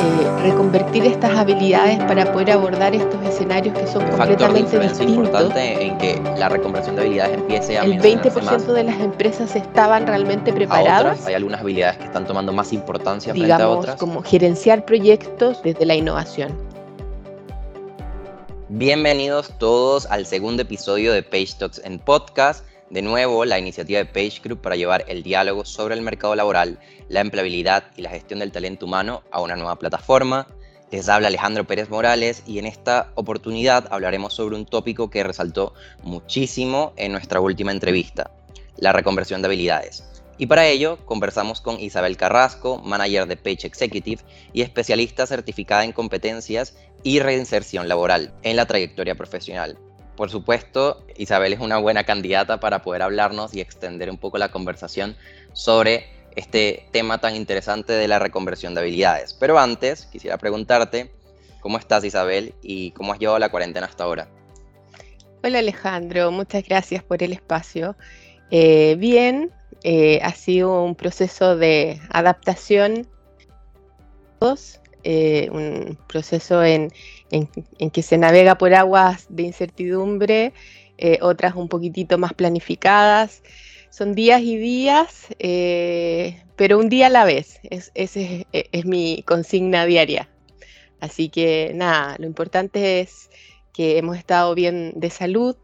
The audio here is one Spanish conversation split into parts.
eh, reconvertir estas habilidades para poder abordar estos escenarios que son completamente distintos. importante en que la reconversión de habilidades empiece a El 20% de las empresas estaban realmente preparadas. hay algunas habilidades que están tomando más importancia digamos, frente a otras. como gerenciar proyectos desde la innovación. Bienvenidos todos al segundo episodio de Page Talks en podcast. De nuevo, la iniciativa de Page Group para llevar el diálogo sobre el mercado laboral, la empleabilidad y la gestión del talento humano a una nueva plataforma. Les habla Alejandro Pérez Morales y en esta oportunidad hablaremos sobre un tópico que resaltó muchísimo en nuestra última entrevista, la reconversión de habilidades. Y para ello conversamos con Isabel Carrasco, manager de Page Executive y especialista certificada en competencias y reinserción laboral en la trayectoria profesional. Por supuesto, Isabel es una buena candidata para poder hablarnos y extender un poco la conversación sobre este tema tan interesante de la reconversión de habilidades. Pero antes, quisiera preguntarte, ¿cómo estás Isabel y cómo has llevado la cuarentena hasta ahora? Hola Alejandro, muchas gracias por el espacio. Eh, bien, eh, ha sido un proceso de adaptación, eh, un proceso en, en, que se navega por aguas de incertidumbre, eh, otras un poquitito más planificadas. Son días y días, eh, pero un día a la vez. Es, esa es, mi consigna diaria. Así que nada, lo importante es que hemos estado bien de salud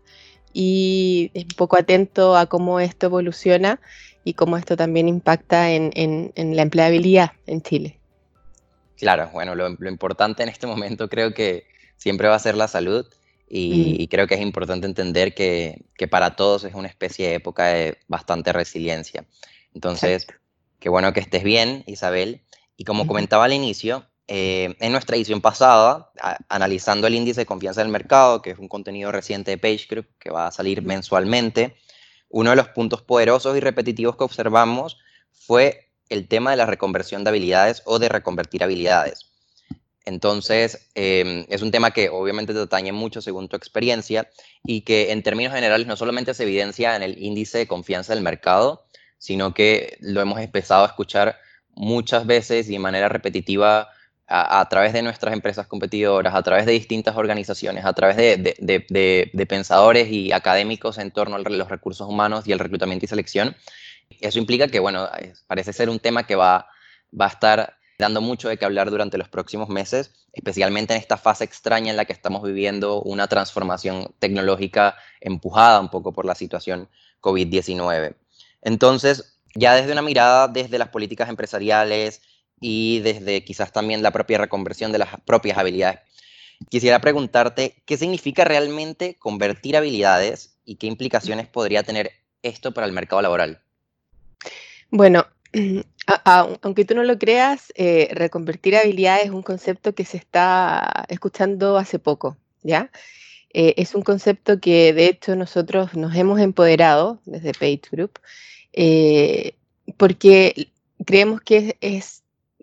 y un poco atento a cómo esto evoluciona y cómo esto también impacta en, en la empleabilidad en Chile. Claro, bueno, lo, importante en este momento creo que siempre va a ser la salud y, creo que es importante entender que, para todos es una especie de época de bastante resiliencia. Entonces, qué bueno que estés bien, Isabel. Y como comentaba al inicio, eh, en nuestra edición pasada, analizando el índice de confianza del mercado, que es un contenido reciente de PageGroup que va a salir mensualmente, uno de los puntos poderosos y repetitivos que observamos fue el tema de la reconversión de habilidades o de reconvertir habilidades. Entonces, em, es un tema que obviamente te atañe mucho según tu experiencia y que en términos generales no solamente se evidencia en el índice de confianza del mercado, sino que lo hemos empezado a escuchar muchas veces y de manera repetitiva a, través de nuestras empresas competidoras, a través de distintas organizaciones, a través de pensadores y académicos en torno a los recursos humanos y el reclutamiento y selección, eso implica que, bueno, parece ser un tema que va, va a estar dando mucho de qué hablar durante los próximos meses, especialmente en esta fase extraña en la que estamos viviendo una transformación tecnológica empujada un poco por la situación COVID-19. Entonces, ya desde una mirada desde las políticas empresariales y desde quizás también la propia reconversión de las propias habilidades, quisiera preguntarte qué significa realmente convertir habilidades y qué implicaciones podría tener esto para el mercado laboral. Bueno, aunque tú no lo creas, eh, reconvertir habilidades es un concepto que se está escuchando hace poco, ¿ya? Eh, es un concepto que de hecho nosotros nos hemos empoderado desde Page Group eh, porque creemos que es,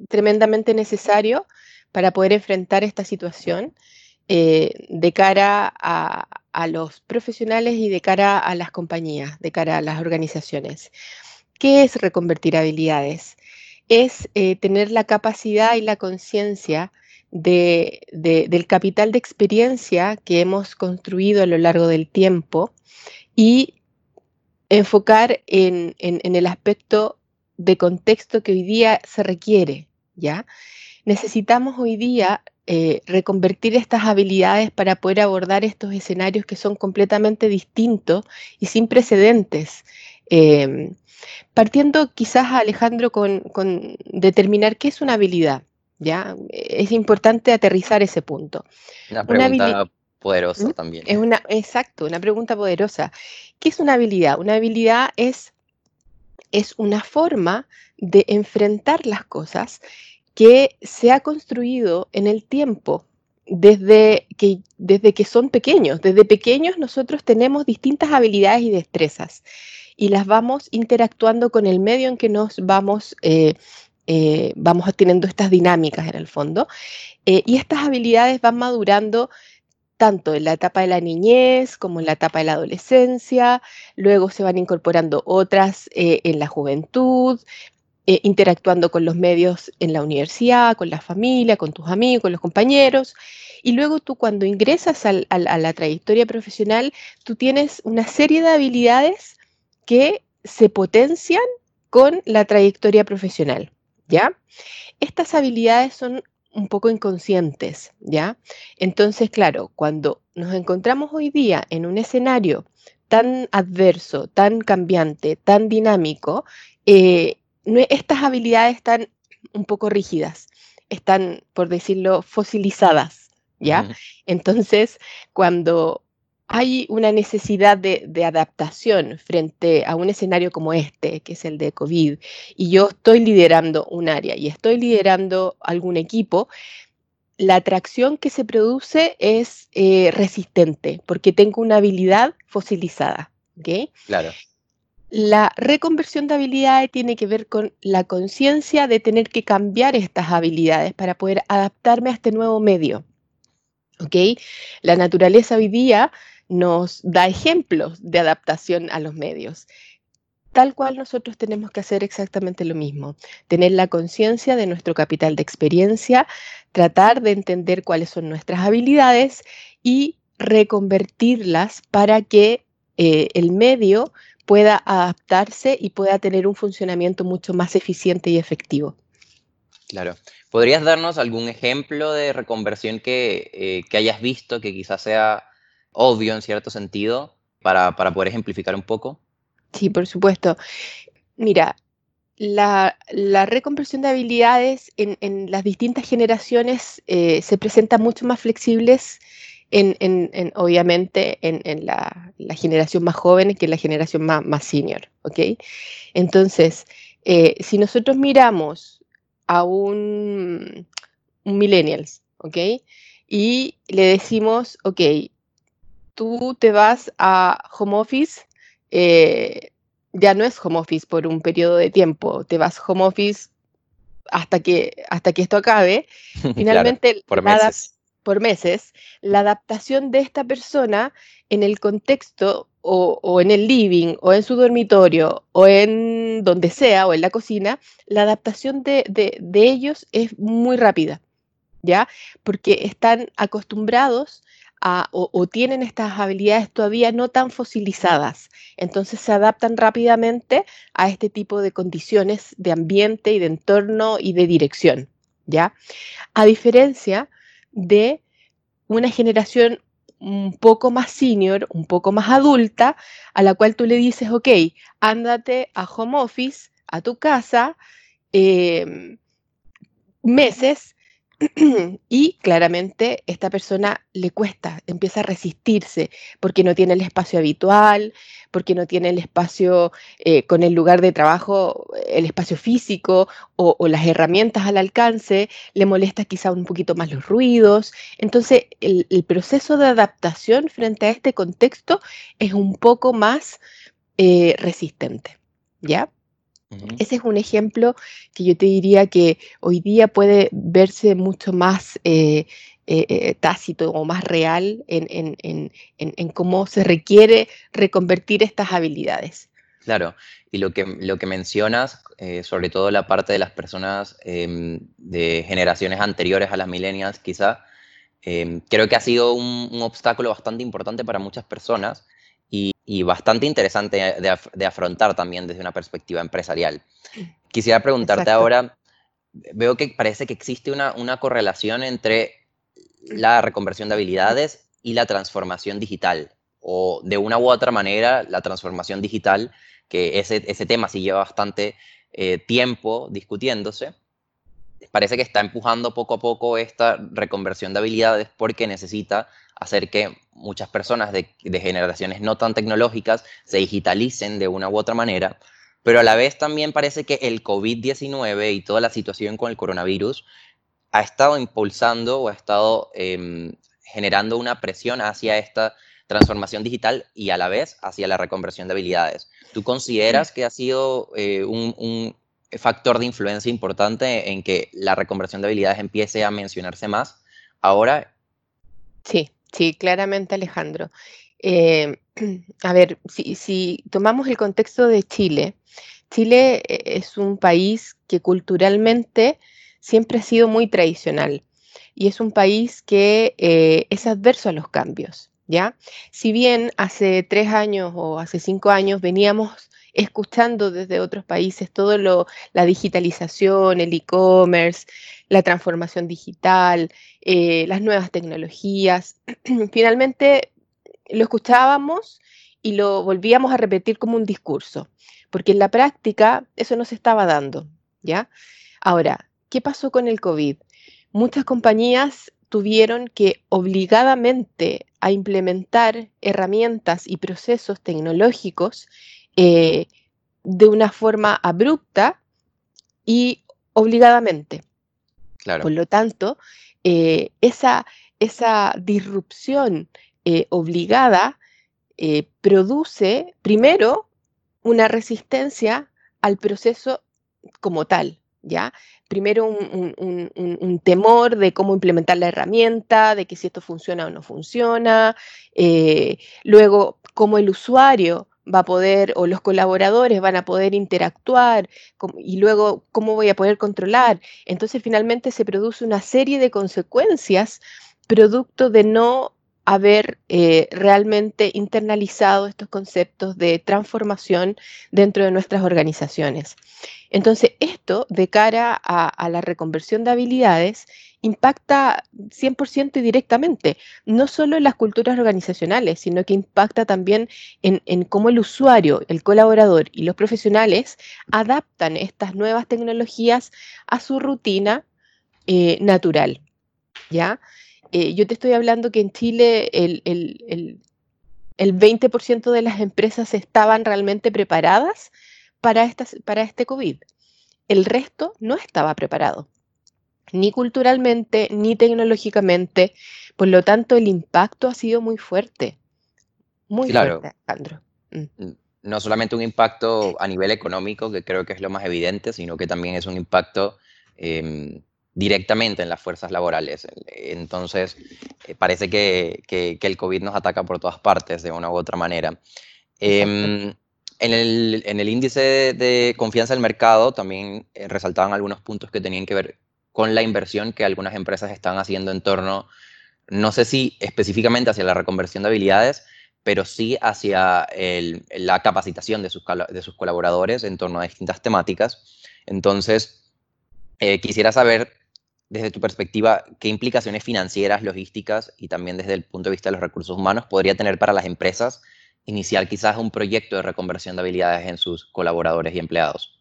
tremendamente necesario para poder enfrentar esta situación de cara a, a los profesionales y de cara a las compañías, de cara a las organizaciones. ¿Qué es reconvertir habilidades? Es eh, tener la capacidad y la conciencia del capital de experiencia que hemos construido a lo largo del tiempo y enfocar en, el aspecto de contexto que hoy día se requiere, ¿ya? Necesitamos hoy día eh, reconvertir estas habilidades para poder abordar estos escenarios que son completamente distintos y sin precedentes. Em, Partiendo quizás, Alejandro, con, determinar qué es una habilidad. ¿ya? Es importante aterrizar ese punto. Una pregunta poderosa ¿Mm? también. Es una, exacto, una pregunta poderosa. ¿Qué es una habilidad? Una habilidad es, es una forma de enfrentar las cosas que se ha construido en el tiempo, desde que, desde que son pequeños. Desde pequeños nosotros tenemos distintas habilidades y destrezas y las vamos interactuando con el medio en que nos vamos, eh, eh, vamos teniendo estas dinámicas en el fondo. Eh, y estas habilidades van madurando tanto en la etapa de la niñez como en la etapa de la adolescencia, luego se van incorporando otras en la juventud, interactuando con los medios en la universidad, con la familia, con tus amigos, con los compañeros. Y luego tú cuando ingresas a la trayectoria profesional, tú tienes una serie de habilidades que se potencian con la trayectoria profesional, ¿ya? Estas habilidades son un poco inconscientes, ¿ya? Entonces, claro, cuando nos encontramos hoy día en un escenario tan adverso, tan cambiante, tan dinámico, eh, estas habilidades están un poco rígidas, están, por decirlo, fosilizadas, ¿ya? Entonces, cuando hay una necesidad de, adaptación frente a un escenario como este, que es el de COVID, y yo estoy liderando un área y estoy liderando algún equipo, la atracción que se produce es eh, resistente porque tengo una habilidad fosilizada. Claro. La reconversión de habilidades tiene que ver con la conciencia de tener que cambiar estas habilidades para poder adaptarme a este nuevo medio. La naturaleza hoy día nos da ejemplos de adaptación a los medios. Tal cual nosotros tenemos que hacer exactamente lo mismo, tener la conciencia de nuestro capital de experiencia, tratar de entender cuáles son nuestras habilidades y reconvertirlas para que eh, el medio pueda adaptarse y pueda tener un funcionamiento mucho más eficiente y efectivo. Claro. ¿Podrías darnos algún ejemplo de reconversión que, eh, que hayas visto que quizás sea obvio en cierto sentido para, poder ejemplificar un poco? Sí, por supuesto. Mira, la, la reconversión de habilidades en, las distintas generaciones eh, se presenta mucho más flexibles en, obviamente en, la, generación más joven que en la generación más, más senior, ¿ok? Entonces, eh, si nosotros miramos a un, un millennials, ¿ok? Y le decimos, ok, tú te vas a home office, eh, ya no es home office por un periodo de tiempo, te vas home office hasta que, hasta que esto acabe. Finalmente, por, meses. por meses, la adaptación de esta persona en el contexto o, en el living o en su dormitorio o en donde sea o en la cocina, la adaptación de, de ellos es muy rápida, ¿ya? Porque están acostumbrados o, tienen estas habilidades todavía no tan fosilizadas. Entonces se adaptan rápidamente a este tipo de condiciones de ambiente y de entorno y de dirección. ¿ya? A diferencia de una generación un poco más senior, un poco más adulta, a la cual tú le dices, ok, ándate a home office, a tu casa, em, meses y claramente esta persona le cuesta, empieza a resistirse porque no tiene el espacio habitual, porque no tiene el espacio eh, con el lugar de trabajo, el espacio físico o, las herramientas al alcance, le molesta quizá un poquito más los ruidos. Entonces el, proceso de adaptación frente a este contexto es un poco más eh, resistente. ¿Ya? Ese es un ejemplo que yo te diría que hoy día puede verse mucho más eh, eh, eh, tácito o más real en, cómo se requiere reconvertir estas habilidades. Claro, y lo que, lo que mencionas, sobre todo la parte de las personas em, de generaciones anteriores a las millennials, quizá, em, creo que ha sido un obstáculo bastante importante para muchas personas y, bastante interesante de, afrontar también desde una perspectiva empresarial. Quisiera preguntarte ahora, veo que parece que existe una, una correlación entre la reconversión de habilidades y la transformación digital, o de una u otra manera la transformación digital, que ese, ese tema sí lleva bastante eh, tiempo discutiéndose, parece que está empujando poco a poco esta reconversión de habilidades porque necesita hacer que muchas personas de, generaciones no tan tecnológicas se digitalicen de una u otra manera, pero a la vez también parece que el COVID-19 y toda la situación con el coronavirus ha estado impulsando o ha estado em, generando una presión hacia esta transformación digital y a la vez hacia la reconversión de habilidades. ¿Tú consideras que ha sido eh, un, factor de influencia importante en que la reconversión de habilidades empiece a mencionarse más ahora? Sí, sí, claramente Alejandro. Eh, a ver, si, tomamos el contexto de Chile, Chile es un país que culturalmente siempre ha sido muy tradicional y es un país que es adverso a los cambios. ¿Ya? Si bien hace tres años o hace cinco años veníamos escuchando desde otros países todo lo, la digitalización, el e-commerce, la transformación digital, eh, las nuevas tecnologías. Finalmente lo escuchábamos y lo volvíamos a repetir como un discurso, porque en la práctica eso no se estaba dando, ¿ya? Ahora, ¿qué pasó con el COVID? Muchas compañías tuvieron que obligadamente a implementar herramientas y procesos tecnológicos eh, de una forma abrupta y obligadamente. Por lo tanto, eh, esa, esa, disrupción eh, obligada produce primero una resistencia al proceso como tal, ¿ya? Primero un, temor de cómo implementar la herramienta, de que si esto funciona o no funciona, luego cómo el usuario va a poder, o los colaboradores van a poder interactuar, y luego cómo voy a poder controlar. Entonces finalmente se produce una serie de consecuencias producto de no haber eh, realmente internalizado estos conceptos de transformación dentro de nuestras organizaciones. Entonces, esto de cara a, la reconversión de habilidades impacta 100% y directamente, no solo en las culturas organizacionales, sino que impacta también en, cómo el usuario, el colaborador y los profesionales adaptan estas nuevas tecnologías a su rutina eh, natural. ¿Ya? Eh, yo te estoy hablando que en Chile el, el, el, 20% de las empresas estaban realmente preparadas para, para este COVID. El resto no estaba preparado, ni culturalmente, ni tecnológicamente. Por lo tanto, el impacto ha sido muy fuerte. Muy fuerte, Alejandro. Mm. No solamente un impacto a nivel económico, que creo que es lo más evidente, sino que también es un impacto em, directamente en las fuerzas laborales. Entonces, eh, parece que, el COVID nos ataca por todas partes de una u otra manera. Em, en, el, índice de confianza del mercado también eh, resaltaban algunos puntos que tenían que ver con la inversión que algunas empresas están haciendo en torno, no sé si específicamente hacia la reconversión de habilidades, pero sí hacia la capacitación de sus, colaboradores en torno a distintas temáticas. Entonces, eh, quisiera saber desde tu perspectiva, ¿qué implicaciones financieras, logísticas y también desde el punto de vista de los recursos humanos podría tener para las empresas iniciar quizás un proyecto de reconversión de habilidades en sus colaboradores y empleados?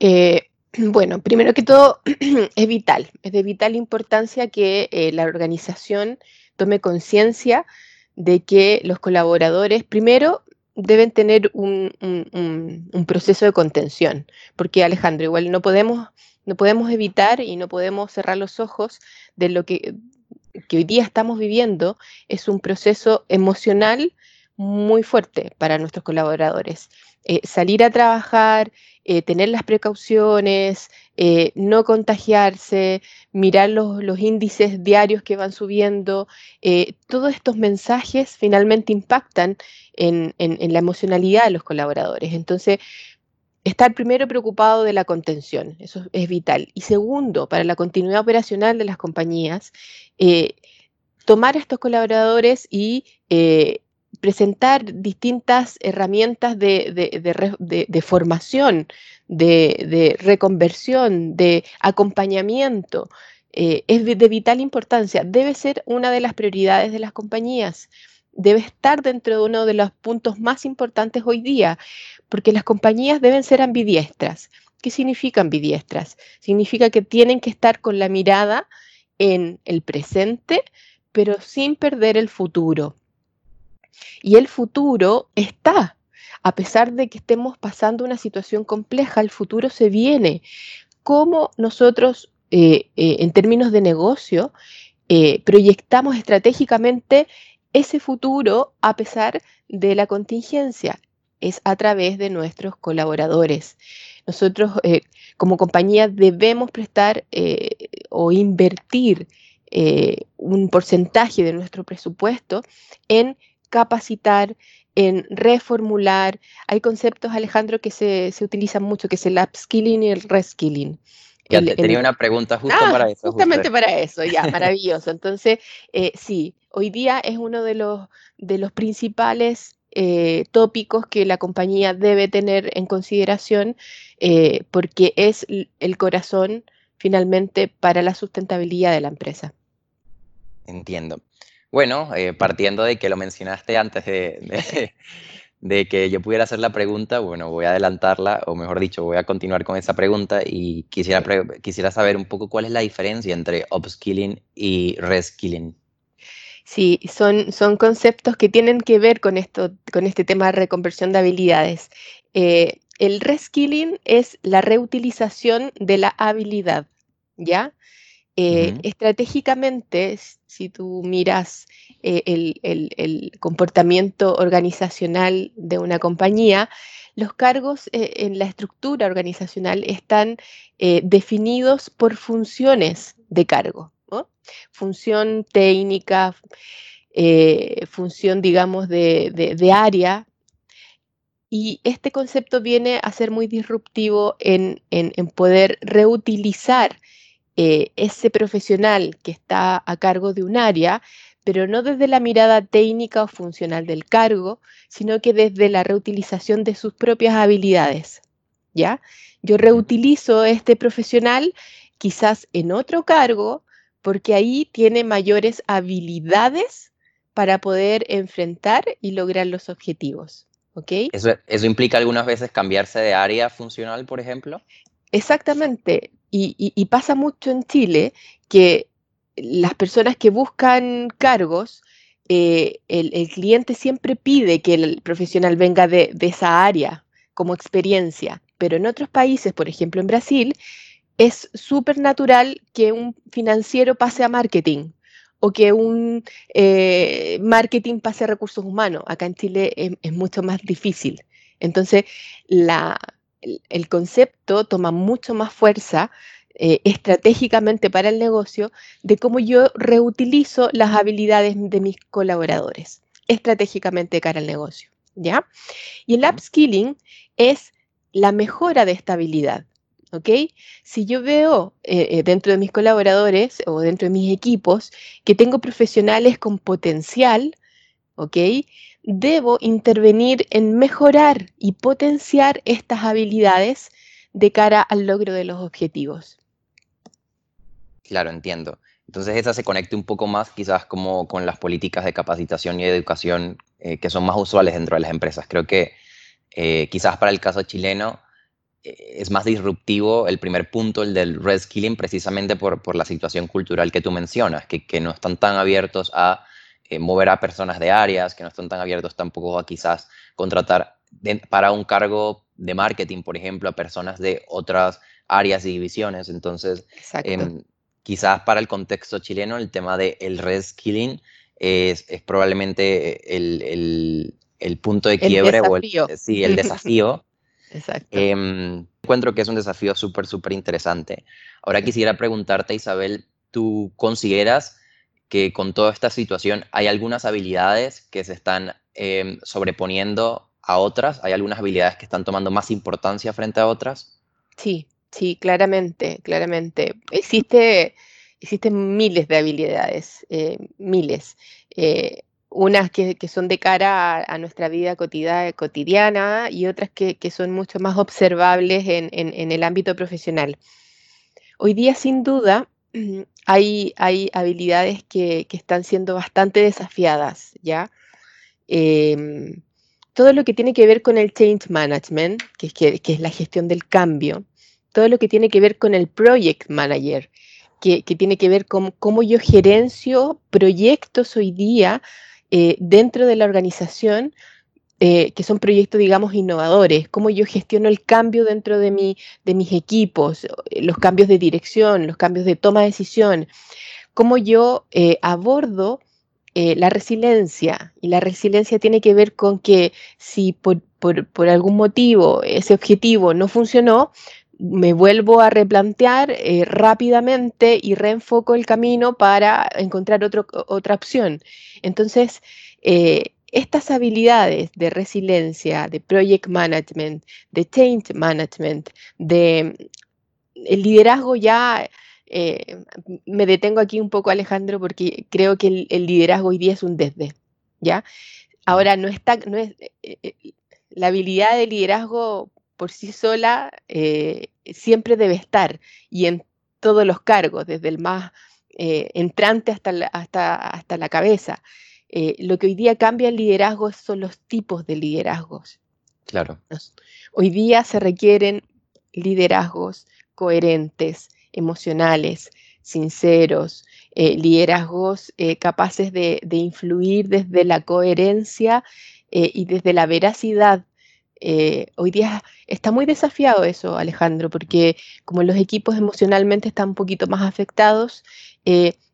Eh, bueno, primero que todo, es vital, es de vital importancia que eh, la organización tome conciencia de que los colaboradores, primero, deben tener un, proceso de contención, porque Alejandro, igual no podemos no podemos evitar y no podemos cerrar los ojos de lo que, hoy día estamos viviendo. Es un proceso emocional muy fuerte para nuestros colaboradores. Eh, salir a trabajar, eh, tener las precauciones, eh, no contagiarse, mirar los, índices diarios que van subiendo, todos estos mensajes finalmente impactan en, en, la emocionalidad de los colaboradores. Entonces, estar primero preocupado de la contención, eso es vital. Y segundo, para la continuidad operacional de las compañías, eh, tomar a estos colaboradores y eh, presentar distintas herramientas de, formación, de, reconversión, de acompañamiento. Eh, es de vital importancia, debe ser una de las prioridades de las compañías debe estar dentro de uno de los puntos más importantes hoy día, porque las compañías deben ser ambidiestras. ¿Qué significa ambidiestras? Significa que tienen que estar con la mirada en el presente, pero sin perder el futuro. Y el futuro está. A pesar de que estemos pasando una situación compleja, el futuro se viene. ¿Cómo nosotros, eh, eh, en términos de negocio, eh, proyectamos estratégicamente ese futuro a pesar de la contingencia? es a través de nuestros colaboradores. Nosotros como compañía debemos prestar o invertir un porcentaje de nuestro presupuesto en capacitar, en reformular. Hay conceptos, Alejandro, que se, utilizan mucho, que es el upskilling y el reskilling. Ya tenía una pregunta justo ah, para eso. Justamente para eso, ya, maravilloso. Entonces, eh, sí, hoy día es uno de los, de los principales eh, tópicos que la compañía debe tener en consideración eh, porque es el corazón finalmente para la sustentabilidad de la empresa. Entiendo. Bueno, eh, partiendo de que lo mencionaste antes de, de, que yo pudiera hacer la pregunta, bueno, voy a adelantarla, o mejor dicho, voy a continuar con esa pregunta y quisiera, quisiera saber un poco cuál es la diferencia entre upskilling y reskilling. Sí, son, son conceptos que tienen que ver con, esto, con este tema de reconversión de habilidades. Eh, el reskilling es la reutilización de la habilidad, ¿ya? Eh, estratégicamente, si tú miras eh, el, comportamiento organizacional de una compañía, los cargos eh, en la estructura organizacional están definidos por funciones de cargo. Función técnica, función, digamos, de, área, y este concepto viene a ser muy disruptivo en, en poder reutilizar eh, ese profesional que está a cargo de un área, pero no desde la mirada técnica o funcional del cargo, sino que desde la reutilización de sus propias habilidades. ¿Ya? Yo reutilizo este profesional quizás en otro cargo porque ahí tiene mayores habilidades para poder enfrentar y lograr los objetivos. ¿ok? ¿Eso, ¿Eso implica algunas veces cambiarse de área funcional, por ejemplo? Exactamente. Y, pasa mucho en Chile que las personas que buscan cargos, eh, el, cliente siempre pide que el profesional venga de, esa área como experiencia, pero en otros países, por ejemplo en Brasil, es súper natural que un financiero pase a marketing o que un eh, marketing pase a recursos humanos. Acá en Chile es mucho más difícil. Entonces, la, el, concepto toma mucho más fuerza eh, estratégicamente para el negocio de cómo yo reutilizo las habilidades de mis colaboradores estratégicamente cara al negocio. ¿ya? Y el upskilling es la mejora de esta habilidad. ¿ok? Si yo veo eh, eh, dentro de mis colaboradores o dentro de mis equipos que tengo profesionales con potencial, ¿ok? Debo intervenir en mejorar y potenciar estas habilidades de cara al logro de los objetivos. Claro, entiendo. Entonces esa se conecta un poco más quizás como con las políticas de capacitación y educación eh, que son más usuales dentro de las empresas. Creo que eh, quizás para el caso chileno eh, es más disruptivo el primer punto, el del reskilling, precisamente por, por la situación cultural que tú mencionas, que, que no están tan abiertos a eh, mover a personas de áreas que no están tan abiertos tampoco a quizás contratar para un cargo de marketing, por ejemplo, a personas de otras áreas y divisiones. Entonces, em, quizás para el contexto chileno el tema del el reskilling es, es probablemente el, el, punto de quiebre o el, sí, el desafío. Exacto. Em, encuentro que es un desafío súper, súper interesante. Ahora quisiera preguntarte, Isabel, ¿tú consideras que con toda esta situación hay algunas habilidades que se están em, sobreponiendo a otras, hay algunas habilidades que están tomando más importancia frente a otras. Sí, sí, claramente, claramente. Existe, existen miles de habilidades, eh, miles. Eh, unas que, son de cara a, nuestra vida cotidiana y otras que, son mucho más observables en, en el ámbito profesional. Hoy día, sin duda, hay, habilidades que, están siendo bastante desafiadas, ¿ya? Em, todo lo que tiene que ver con el change management, que es, que, es la gestión del cambio, todo lo que tiene que ver con el project manager, que, tiene que ver con cómo yo gerencio proyectos hoy día eh, dentro de la organización eh, que son proyectos, digamos, innovadores, cómo yo gestiono el cambio dentro de, mi, de mis equipos, eh, los cambios de dirección, los cambios de toma de decisión, cómo yo eh, abordo la resiliencia. Y la resiliencia tiene que ver con que si por, algún motivo ese objetivo no funcionó, me vuelvo a replantear rápidamente y reenfoco el camino para encontrar otro, otra opción. Entonces, estas habilidades de resiliencia, de project management, de change management, de el liderazgo ya, eh, me detengo aquí un poco Alejandro porque creo que el, liderazgo hoy día es un desde, ¿ya? Ahora no está, no es, eh, eh, la habilidad de liderazgo por sí sola siempre debe estar y en todos los cargos, desde el más entrante hasta hasta, hasta la cabeza. Eh, lo que hoy día cambia el liderazgo son los tipos de liderazgos. Claro. Hoy día se requieren liderazgos coherentes, emocionales, sinceros, eh, liderazgos eh, capaces de, influir desde la coherencia y desde la veracidad. hoy día está muy desafiado eso, Alejandro, porque como los equipos emocionalmente están un poquito más afectados,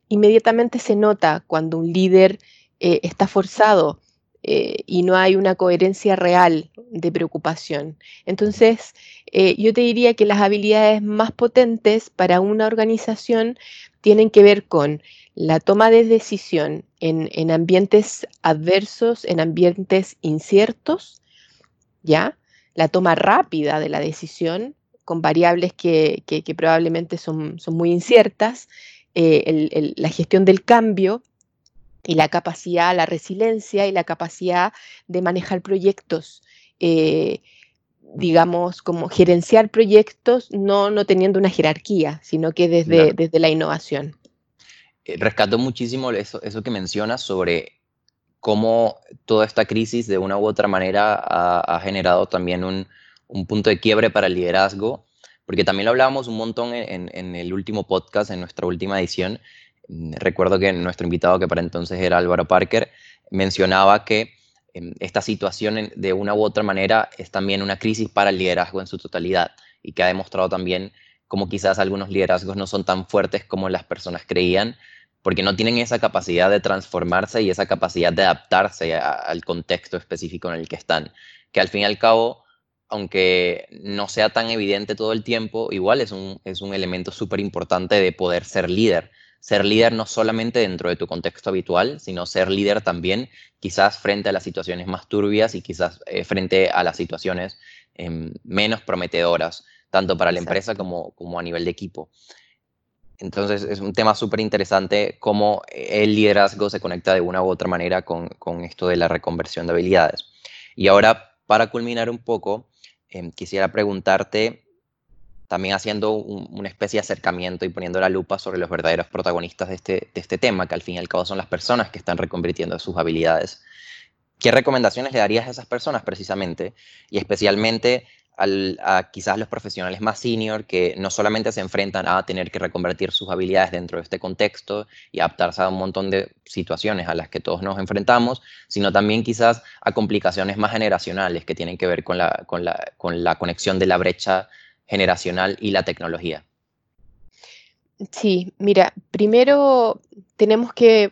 inmediatamente se nota cuando un líder eh, está forzado eh, y no hay una coherencia real de preocupación. Entonces, eh, yo te diría que las habilidades más potentes para una organización tienen que ver con la toma de decisión en, ambientes adversos, en ambientes inciertos, ¿ya? La toma rápida de la decisión con variables que, probablemente son, muy inciertas, la gestión del cambio, y la capacidad, la resiliencia y la capacidad de manejar proyectos, eh, digamos, como gerenciar proyectos, no, no teniendo una jerarquía, sino que desde, desde la innovación. Eh, rescato muchísimo eso, eso que mencionas sobre cómo toda esta crisis de una u otra manera ha, generado también un, un, punto de quiebre para el liderazgo, porque también lo hablábamos un montón en, en, el último podcast, en nuestra última edición, recuerdo que nuestro invitado, que para entonces era Álvaro Parker, mencionaba que em, esta situación de una u otra manera es también una crisis para el liderazgo en su totalidad y que ha demostrado también cómo quizás algunos liderazgos no son tan fuertes como las personas creían, porque no tienen esa capacidad de transformarse y esa capacidad de adaptarse al contexto específico en el que están, que al fin y al cabo, aunque no sea tan evidente todo el tiempo, igual es un, es un elemento súper importante de poder ser líder ser líder no solamente dentro de tu contexto habitual, sino ser líder también quizás frente a las situaciones más turbias y quizás eh, frente a las situaciones em, menos prometedoras, tanto para la empresa como, como a nivel de equipo. Entonces es un tema súper interesante cómo el liderazgo se conecta de una u otra manera con, con, esto de la reconversión de habilidades. Y ahora, para culminar un poco, em, quisiera preguntarte también haciendo una especie de acercamiento y poniendo la lupa sobre los verdaderos protagonistas de este, de este tema, que al fin y al cabo son las personas que están reconvirtiendo sus habilidades. ¿Qué recomendaciones le darías a esas personas precisamente? Y especialmente a quizás los profesionales más senior que no solamente se enfrentan a tener que reconvertir sus habilidades dentro de este contexto y adaptarse a un montón de situaciones a las que todos nos enfrentamos, sino también quizás a complicaciones más generacionales que tienen que ver con la, con la, con la conexión de la brecha generacional y la tecnología? Sí, mira, primero tenemos que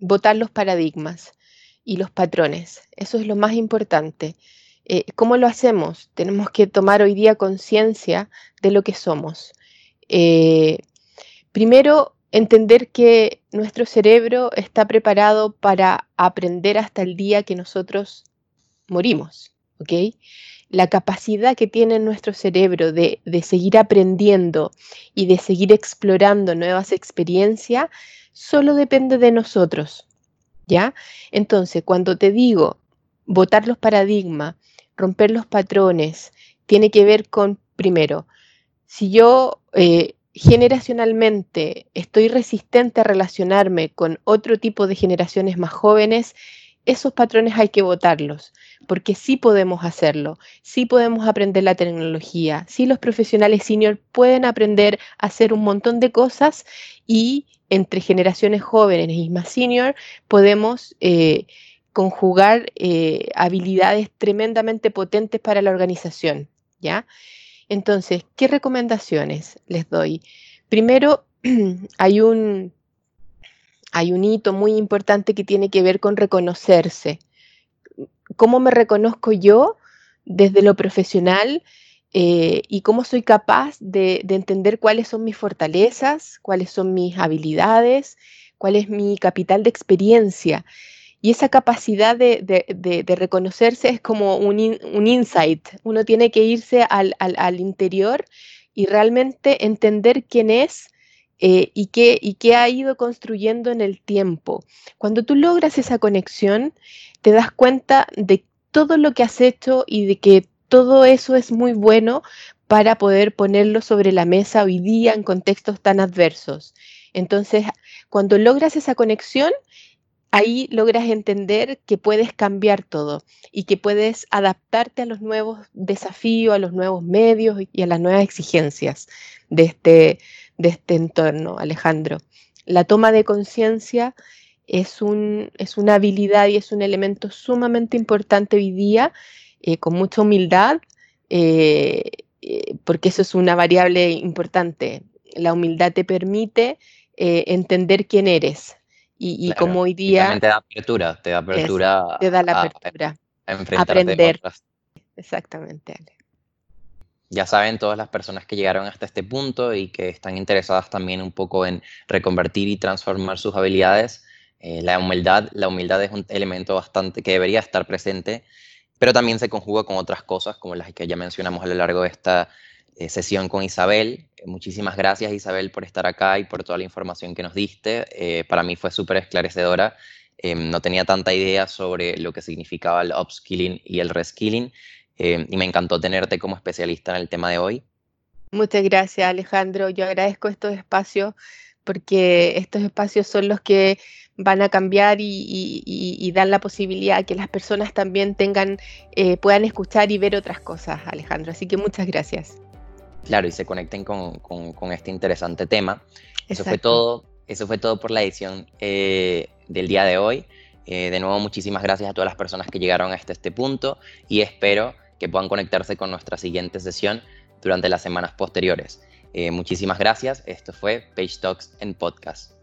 votar los paradigmas y los patrones. Eso es lo más importante. Eh, ¿Cómo lo hacemos? Tenemos que tomar hoy día conciencia de lo que somos. Eh, primero, entender que nuestro cerebro está preparado para aprender hasta el día que nosotros morimos, ¿ok? La capacidad que tiene nuestro cerebro de, seguir aprendiendo y de seguir explorando nuevas experiencias, solo depende de nosotros. ¿Ya? Entonces, cuando te digo votar los paradigmas, romper los patrones, tiene que ver con, primero, si yo eh, generacionalmente estoy resistente a relacionarme con otro tipo de generaciones más jóvenes, esos patrones hay que votarlos porque sí podemos hacerlo, sí podemos aprender la tecnología, sí los profesionales senior pueden aprender a hacer un montón de cosas y entre generaciones jóvenes y más senior podemos eh, conjugar eh, habilidades tremendamente potentes para la organización, ¿ya? Entonces, ¿qué recomendaciones les doy? Primero, hay un, hay un hito muy importante que tiene que ver con reconocerse cómo me reconozco yo desde lo profesional eh, y cómo soy capaz de, entender cuáles son mis fortalezas, cuáles son mis habilidades, cuál es mi capital de experiencia Y esa capacidad de, reconocerse es como un, insight. Uno tiene que irse al, interior y realmente entender quién es eh, y, qué, y qué ha ido construyendo en el tiempo. Cuando tú logras esa conexión, te das cuenta de todo lo que has hecho y de que todo eso es muy bueno para poder ponerlo sobre la mesa hoy día en contextos tan adversos. Entonces, cuando logras esa conexión, ahí logras entender que puedes cambiar todo y que puedes adaptarte a los nuevos desafíos, a los nuevos medios y a las nuevas exigencias de este, de este entorno, Alejandro. La toma de conciencia es, un, es una habilidad y es un elemento sumamente importante hoy día, eh, con mucha humildad, eh, eh, porque eso es una variable importante. La humildad te permite entender quién eres, y, como hoy día... te da apertura, te da apertura. te da la apertura. A, aprender. Exactamente, Ale. Ya saben todas las personas que llegaron hasta este punto y que están interesadas también un poco en reconvertir y transformar sus habilidades. Eh, la humildad, la humildad es un elemento bastante que debería estar presente, pero también se conjuga con otras cosas como las que ya mencionamos a lo largo de esta eh, sesión con Isabel. Muchísimas gracias Isabel por estar acá y por toda la información que nos diste. Eh, para mí fue súper esclarecedora. Em, no tenía tanta idea sobre lo que significaba el upskilling y el reskilling em, y me encantó tenerte como especialista en el tema de hoy. Muchas gracias Alejandro. Yo agradezco estos espacios porque estos espacios son los que van a cambiar y, dan la posibilidad que las personas también tengan, eh, puedan escuchar y ver otras cosas, Alejandro. Así que muchas gracias. Claro, y se conecten con, este interesante tema. Eso fue todo. Eso fue todo por la edición eh, del día de hoy. Eh, de nuevo, muchísimas gracias a todas las personas que llegaron hasta este punto y espero que puedan conectarse con nuestra siguiente sesión durante las semanas posteriores. Eh, muchísimas gracias. Esto fue Page Talks en podcast.